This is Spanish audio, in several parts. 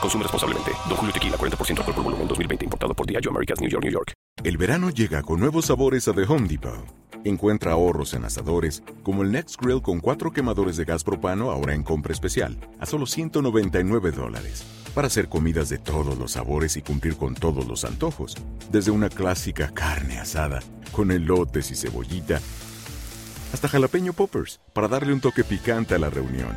Consume responsablemente. Don Julio Tequila, 40% alcohol por volumen, 2020. Importado por Diageo Americas, New York, New York. El verano llega con nuevos sabores a The Home Depot. Encuentra ahorros en asadores, como el Next Grill con cuatro quemadores de gas propano ahora en compra especial, a solo 199 dólares. Para hacer comidas de todos los sabores y cumplir con todos los antojos. Desde una clásica carne asada, con elotes y cebollita, hasta jalapeño poppers, para darle un toque picante a la reunión.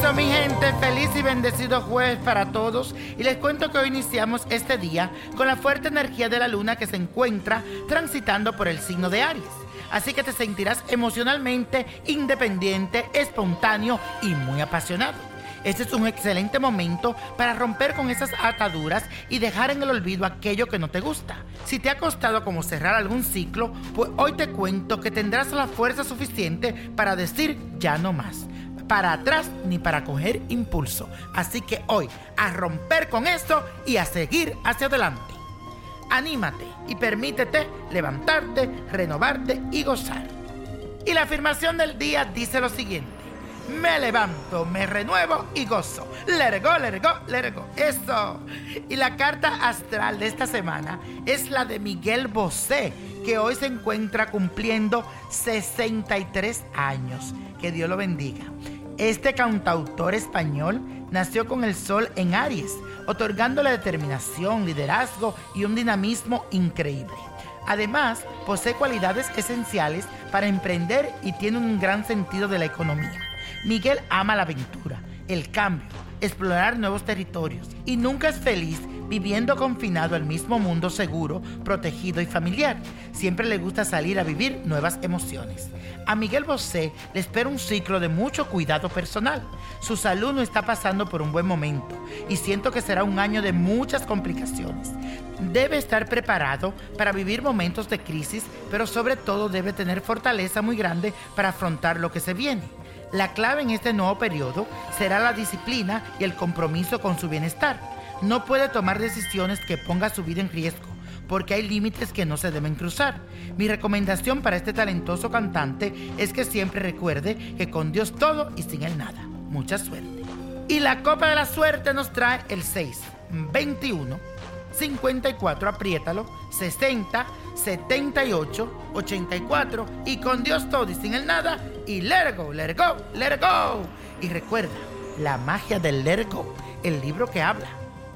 Eso, mi gente, feliz y bendecido jueves para todos. Y les cuento que hoy iniciamos este día con la fuerte energía de la luna que se encuentra transitando por el signo de Aries. Así que te sentirás emocionalmente independiente, espontáneo y muy apasionado. Este es un excelente momento para romper con esas ataduras y dejar en el olvido aquello que no te gusta. Si te ha costado como cerrar algún ciclo, pues hoy te cuento que tendrás la fuerza suficiente para decir ya no más para atrás ni para coger impulso. Así que hoy a romper con esto y a seguir hacia adelante. Anímate y permítete levantarte, renovarte y gozar. Y la afirmación del día dice lo siguiente. Me levanto, me renuevo y gozo. Let it go, let it go, let it go. Eso. Y la carta astral de esta semana es la de Miguel Bosé, que hoy se encuentra cumpliendo 63 años. Que Dios lo bendiga. Este cantautor español nació con el sol en Aries, otorgándole determinación, liderazgo y un dinamismo increíble. Además, posee cualidades esenciales para emprender y tiene un gran sentido de la economía. Miguel ama la aventura, el cambio, explorar nuevos territorios y nunca es feliz viviendo confinado al mismo mundo seguro, protegido y familiar. Siempre le gusta salir a vivir nuevas emociones. A Miguel Bosé le espera un ciclo de mucho cuidado personal. Su salud no está pasando por un buen momento y siento que será un año de muchas complicaciones. Debe estar preparado para vivir momentos de crisis, pero sobre todo debe tener fortaleza muy grande para afrontar lo que se viene. La clave en este nuevo periodo será la disciplina y el compromiso con su bienestar. No puede tomar decisiones que ponga su vida en riesgo, porque hay límites que no se deben cruzar. Mi recomendación para este talentoso cantante es que siempre recuerde que con Dios todo y sin Él nada. Mucha suerte. Y la copa de la suerte nos trae el 6, 21, 54, apriétalo, 60, 78, 84 y con Dios todo y sin el nada y let it go, let go, let go. Y recuerda, la magia del let go, el libro que habla.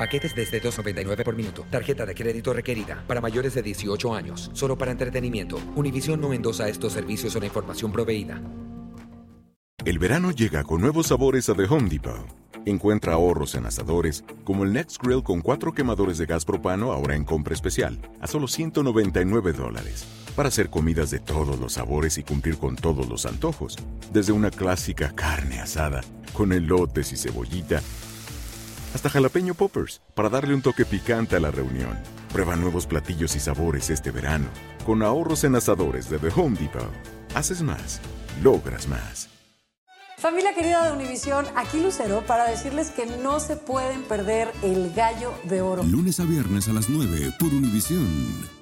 Paquetes desde 2.99 por minuto. Tarjeta de crédito requerida para mayores de 18 años. Solo para entretenimiento. Univision no endosa estos servicios o la información proveída. El verano llega con nuevos sabores a The Home Depot. Encuentra ahorros en asadores, como el Next Grill con cuatro quemadores de gas propano ahora en compra especial, a solo 199 dólares. Para hacer comidas de todos los sabores y cumplir con todos los antojos. Desde una clásica carne asada, con elotes y cebollita, hasta jalapeño poppers, para darle un toque picante a la reunión. Prueba nuevos platillos y sabores este verano, con ahorros en asadores de The Home Depot. Haces más, logras más. Familia querida de Univisión, aquí Lucero para decirles que no se pueden perder el gallo de oro. Lunes a viernes a las 9 por Univisión.